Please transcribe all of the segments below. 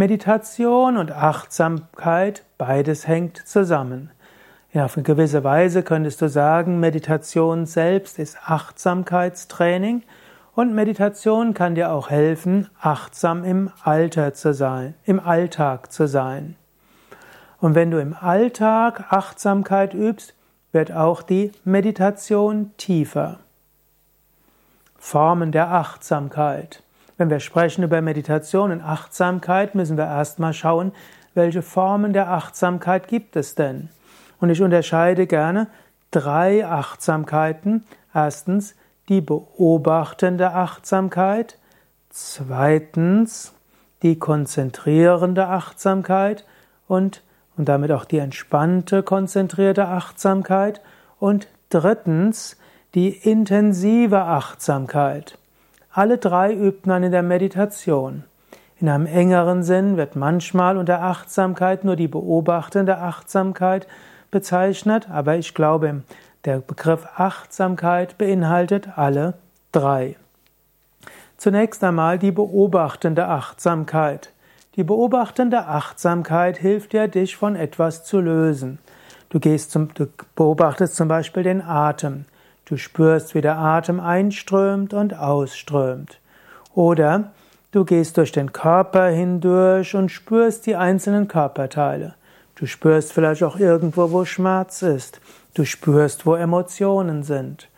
Meditation und Achtsamkeit, beides hängt zusammen. Ja, auf eine gewisse Weise könntest du sagen, Meditation selbst ist Achtsamkeitstraining und Meditation kann dir auch helfen, achtsam im Alter zu sein, im Alltag zu sein. Und wenn du im Alltag Achtsamkeit übst, wird auch die Meditation tiefer. Formen der Achtsamkeit. Wenn wir sprechen über Meditation und Achtsamkeit, müssen wir erstmal schauen, welche Formen der Achtsamkeit gibt es denn? Und ich unterscheide gerne drei Achtsamkeiten. Erstens die beobachtende Achtsamkeit, zweitens die konzentrierende Achtsamkeit und, und damit auch die entspannte, konzentrierte Achtsamkeit und drittens die intensive Achtsamkeit. Alle drei übt man in der Meditation. In einem engeren Sinn wird manchmal unter Achtsamkeit nur die beobachtende Achtsamkeit bezeichnet, aber ich glaube, der Begriff Achtsamkeit beinhaltet alle drei. Zunächst einmal die beobachtende Achtsamkeit. Die beobachtende Achtsamkeit hilft dir, dich von etwas zu lösen. Du, gehst zum, du beobachtest zum Beispiel den Atem. Du spürst, wie der Atem einströmt und ausströmt. Oder du gehst durch den Körper hindurch und spürst die einzelnen Körperteile. Du spürst vielleicht auch irgendwo, wo Schmerz ist. Du spürst, wo Emotionen sind.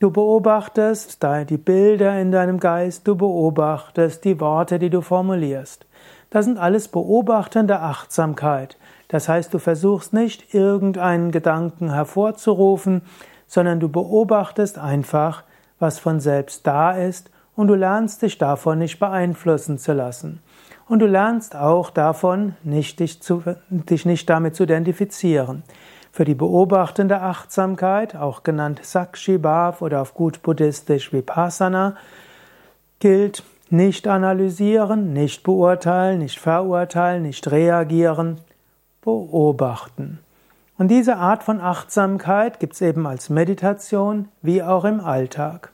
Du beobachtest die Bilder in deinem Geist, du beobachtest die Worte, die du formulierst. Das sind alles beobachtende Achtsamkeit. Das heißt, du versuchst nicht irgendeinen Gedanken hervorzurufen, sondern du beobachtest einfach, was von selbst da ist und du lernst dich davon nicht beeinflussen zu lassen. Und du lernst auch davon, nicht dich, zu, dich nicht damit zu identifizieren. Für die beobachtende Achtsamkeit, auch genannt Sakshi Bhav oder auf gut buddhistisch Vipassana, gilt nicht analysieren, nicht beurteilen, nicht verurteilen, nicht reagieren, beobachten. Und diese Art von Achtsamkeit gibt es eben als Meditation wie auch im Alltag.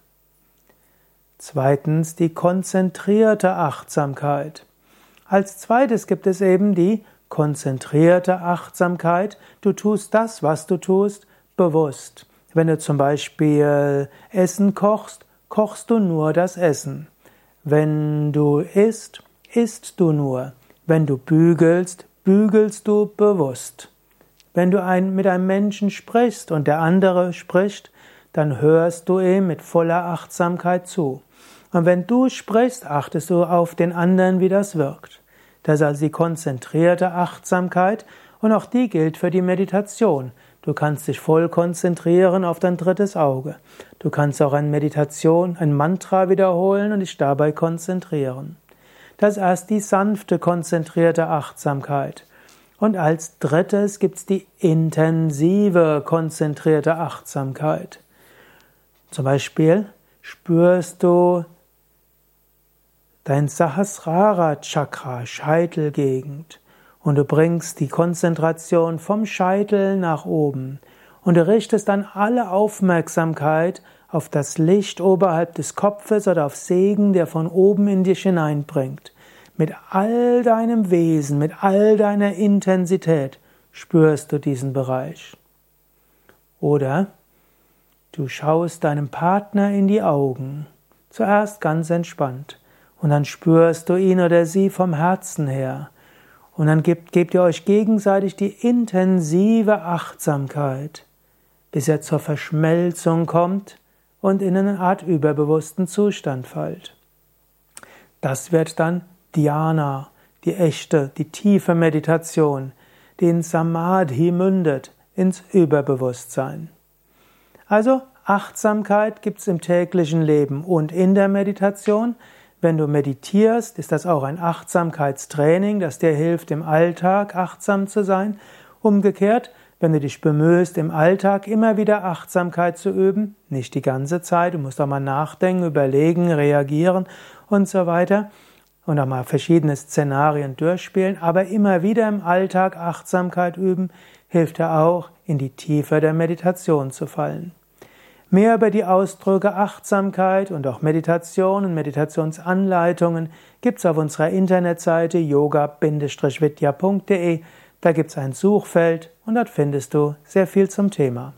Zweitens die konzentrierte Achtsamkeit. Als zweites gibt es eben die konzentrierte Achtsamkeit. Du tust das, was du tust, bewusst. Wenn du zum Beispiel Essen kochst, kochst du nur das Essen. Wenn du isst, isst du nur. Wenn du bügelst, bügelst du bewusst. Wenn du ein, mit einem Menschen sprichst und der andere spricht, dann hörst du ihm mit voller Achtsamkeit zu. Und wenn du sprichst, achtest du auf den anderen, wie das wirkt. Das ist also die konzentrierte Achtsamkeit und auch die gilt für die Meditation. Du kannst dich voll konzentrieren auf dein drittes Auge. Du kannst auch eine Meditation, ein Mantra wiederholen und dich dabei konzentrieren. Das ist erst die sanfte, konzentrierte Achtsamkeit. Und als drittes gibt es die intensive, konzentrierte Achtsamkeit. Zum Beispiel spürst du dein Sahasrara Chakra, Scheitelgegend, und du bringst die Konzentration vom Scheitel nach oben und du richtest dann alle Aufmerksamkeit auf das Licht oberhalb des Kopfes oder auf Segen, der von oben in dich hineinbringt. Mit all deinem Wesen, mit all deiner Intensität spürst du diesen Bereich. Oder du schaust deinem Partner in die Augen, zuerst ganz entspannt. Und dann spürst du ihn oder sie vom Herzen her. Und dann gebt, gebt ihr euch gegenseitig die intensive Achtsamkeit, bis er zur Verschmelzung kommt und in eine Art überbewussten Zustand fällt. Das wird dann Dhyana, die echte, die tiefe Meditation, die in Samadhi mündet, ins Überbewusstsein. Also Achtsamkeit gibt es im täglichen Leben und in der Meditation. Wenn du meditierst, ist das auch ein Achtsamkeitstraining, das dir hilft, im Alltag achtsam zu sein. Umgekehrt, wenn du dich bemühst, im Alltag immer wieder Achtsamkeit zu üben, nicht die ganze Zeit, du musst auch mal nachdenken, überlegen, reagieren und so weiter und auch mal verschiedene Szenarien durchspielen, aber immer wieder im Alltag Achtsamkeit üben, hilft dir auch, in die Tiefe der Meditation zu fallen. Mehr über die Ausdrücke Achtsamkeit und auch Meditation und Meditationsanleitungen gibt's auf unserer Internetseite yoga-vidya.de. Da gibt's ein Suchfeld und dort findest du sehr viel zum Thema.